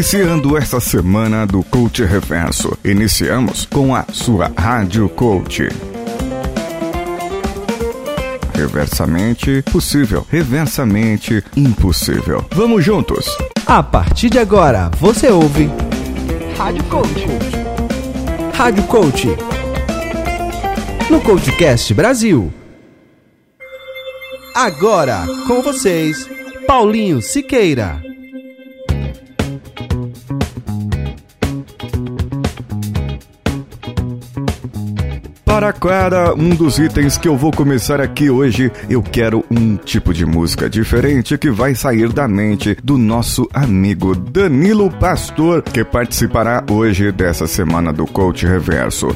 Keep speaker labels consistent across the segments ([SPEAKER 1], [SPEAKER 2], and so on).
[SPEAKER 1] Iniciando esta semana do Coach Reverso, iniciamos com a sua Rádio Coach. Reversamente possível, reversamente impossível. Vamos juntos!
[SPEAKER 2] A partir de agora, você ouve
[SPEAKER 3] Rádio Coach.
[SPEAKER 2] Rádio Coach. No Coachcast Brasil. Agora, com vocês, Paulinho Siqueira.
[SPEAKER 1] Para cada um dos itens que eu vou começar aqui hoje, eu quero um tipo de música diferente que vai sair da mente do nosso amigo Danilo Pastor, que participará hoje dessa semana do Coach Reverso.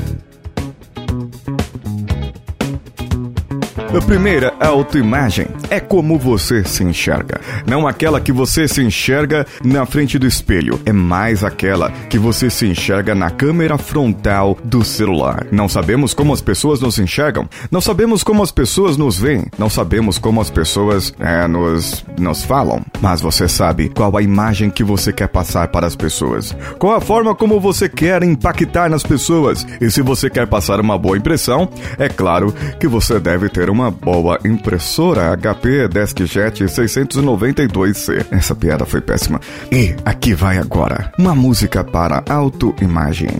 [SPEAKER 1] A primeira autoimagem é como você se enxerga. Não aquela que você se enxerga na frente do espelho, é mais aquela que você se enxerga na câmera frontal do celular. Não sabemos como as pessoas nos enxergam, não sabemos como as pessoas nos veem, não sabemos como as pessoas é, nos, nos falam, mas você sabe qual a imagem que você quer passar para as pessoas, qual a forma como você quer impactar nas pessoas. E se você quer passar uma boa impressão, é claro que você deve ter uma boa impressora HP DeskJet 692C. Essa piada foi péssima. E aqui vai agora uma música para autoimagem.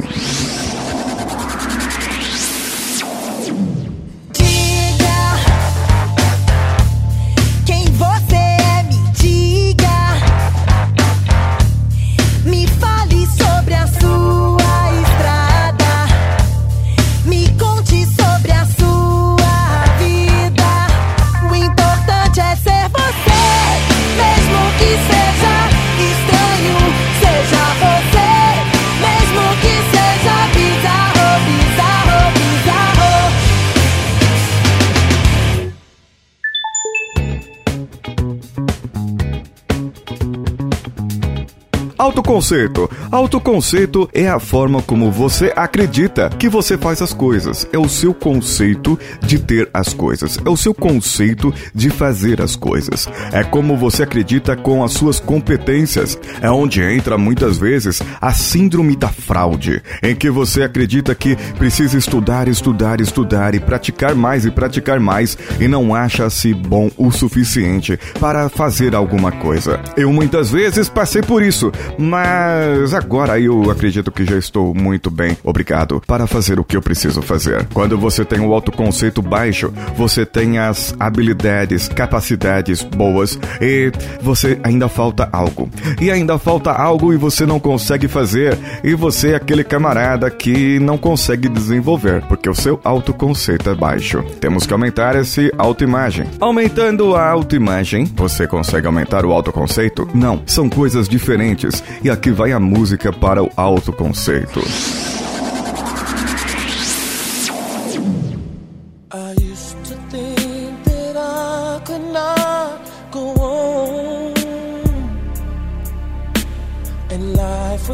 [SPEAKER 1] Autoconceito. Autoconceito é a forma como você acredita que você faz as coisas. É o seu conceito de ter as coisas. É o seu conceito de fazer as coisas. É como você acredita com as suas competências. É onde entra muitas vezes a síndrome da fraude, em que você acredita que precisa estudar, estudar, estudar e praticar mais e praticar mais e não acha-se bom o suficiente para fazer alguma coisa. Eu muitas vezes passei por isso, mas agora eu acredito que já estou muito bem, obrigado, para fazer o que eu preciso fazer. Quando você tem o autoconceito baixo, você tem as habilidades, capacidades boas e você ainda falta algo. E ainda falta algo e você não consegue fazer, e você é aquele camarada que não consegue desenvolver, porque o seu autoconceito é baixo. Temos que aumentar esse autoimagem. Aumentando a autoimagem, você consegue aumentar o autoconceito? Não, são coisas diferentes. E aqui vai a música para o autoconceito.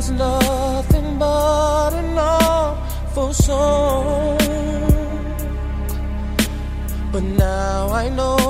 [SPEAKER 1] was nothing but an awful song. But now I know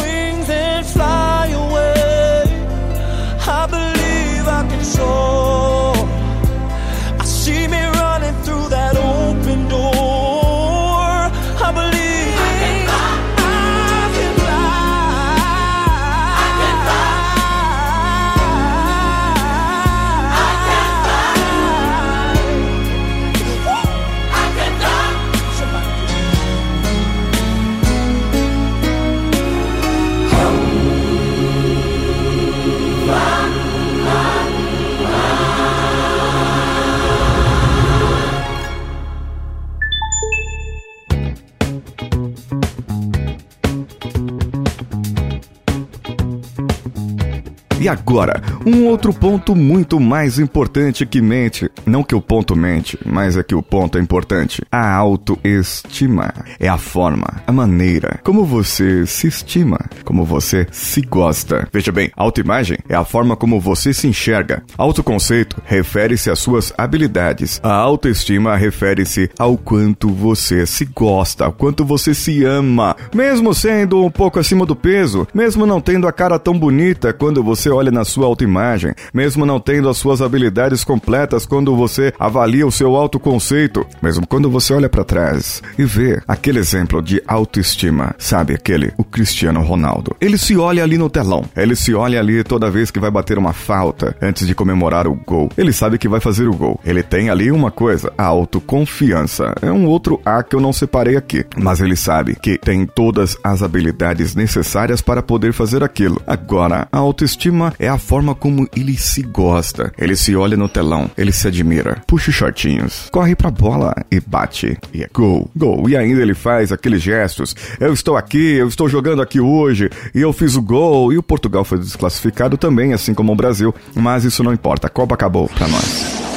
[SPEAKER 1] E agora, um outro ponto muito mais importante que mente. Não que o ponto mente, mas é que o ponto é importante. A autoestima é a forma, a maneira como você se estima, como você se gosta. Veja bem, autoimagem é a forma como você se enxerga. Autoconceito refere-se às suas habilidades. A autoestima refere-se ao quanto você se gosta, ao quanto você se ama. Mesmo sendo um pouco acima do peso, mesmo não tendo a cara tão bonita quando você olha na sua autoimagem, mesmo não tendo as suas habilidades completas quando você avalia o seu autoconceito, mesmo quando você olha para trás e vê aquele exemplo de autoestima, sabe aquele, o Cristiano Ronaldo. Ele se olha ali no telão, ele se olha ali toda vez que vai bater uma falta antes de comemorar o gol. Ele sabe que vai fazer o gol. Ele tem ali uma coisa, a autoconfiança. É um outro A que eu não separei aqui, mas ele sabe que tem todas as habilidades necessárias para poder fazer aquilo. Agora, a autoestima é a forma como ele se gosta. Ele se olha no telão, ele se admira, puxa os shortinhos, corre pra bola e bate. E é gol, gol. E ainda ele faz aqueles gestos. Eu estou aqui, eu estou jogando aqui hoje, e eu fiz o gol. E o Portugal foi desclassificado também, assim como o Brasil. Mas isso não importa, a Copa acabou pra nós.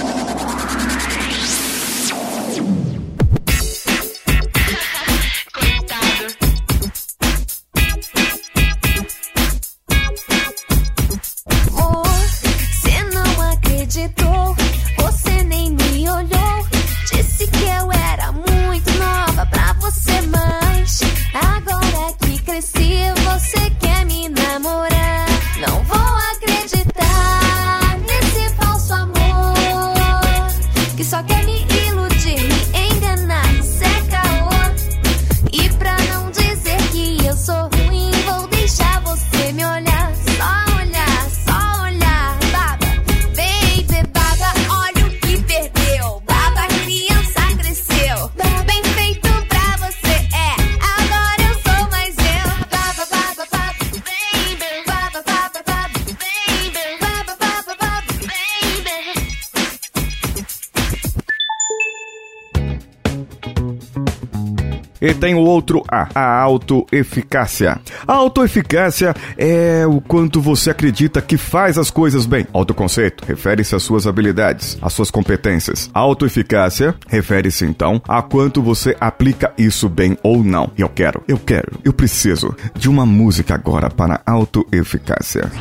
[SPEAKER 1] E tem o outro A, a autoeficácia. A autoeficácia é o quanto você acredita que faz as coisas bem. Autoconceito refere-se às suas habilidades, às suas competências. Autoeficácia refere-se então a quanto você aplica isso bem ou não. Eu quero, eu quero, eu preciso de uma música agora para autoeficácia.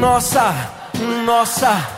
[SPEAKER 4] Nossa, nossa.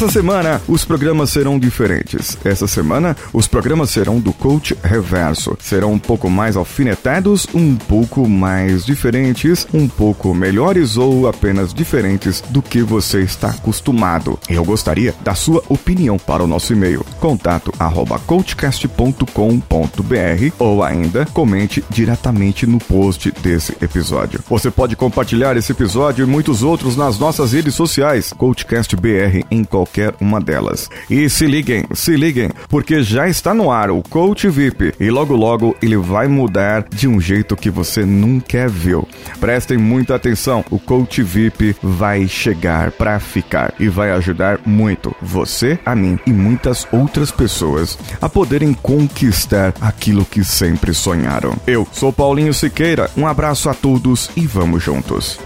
[SPEAKER 1] Essa semana os programas serão diferentes. Essa semana os programas serão do coach reverso. Serão um pouco mais alfinetados, um pouco mais diferentes, um pouco melhores ou apenas diferentes do que você está acostumado. Eu gostaria da sua opinião para o nosso e-mail contato@coachcast.com.br ou ainda comente diretamente no post desse episódio. Você pode compartilhar esse episódio e muitos outros nas nossas redes sociais, CoachCastBR em qualquer qualquer uma delas. E se liguem, se liguem, porque já está no ar o Coach VIP e logo logo ele vai mudar de um jeito que você nunca viu. Prestem muita atenção, o Coach VIP vai chegar para ficar e vai ajudar muito você, a mim e muitas outras pessoas a poderem conquistar aquilo que sempre sonharam. Eu sou Paulinho Siqueira, um abraço a todos e vamos juntos.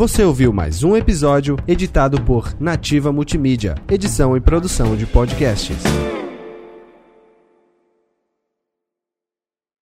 [SPEAKER 2] Você ouviu mais um episódio editado por Nativa Multimídia, edição e produção de podcasts.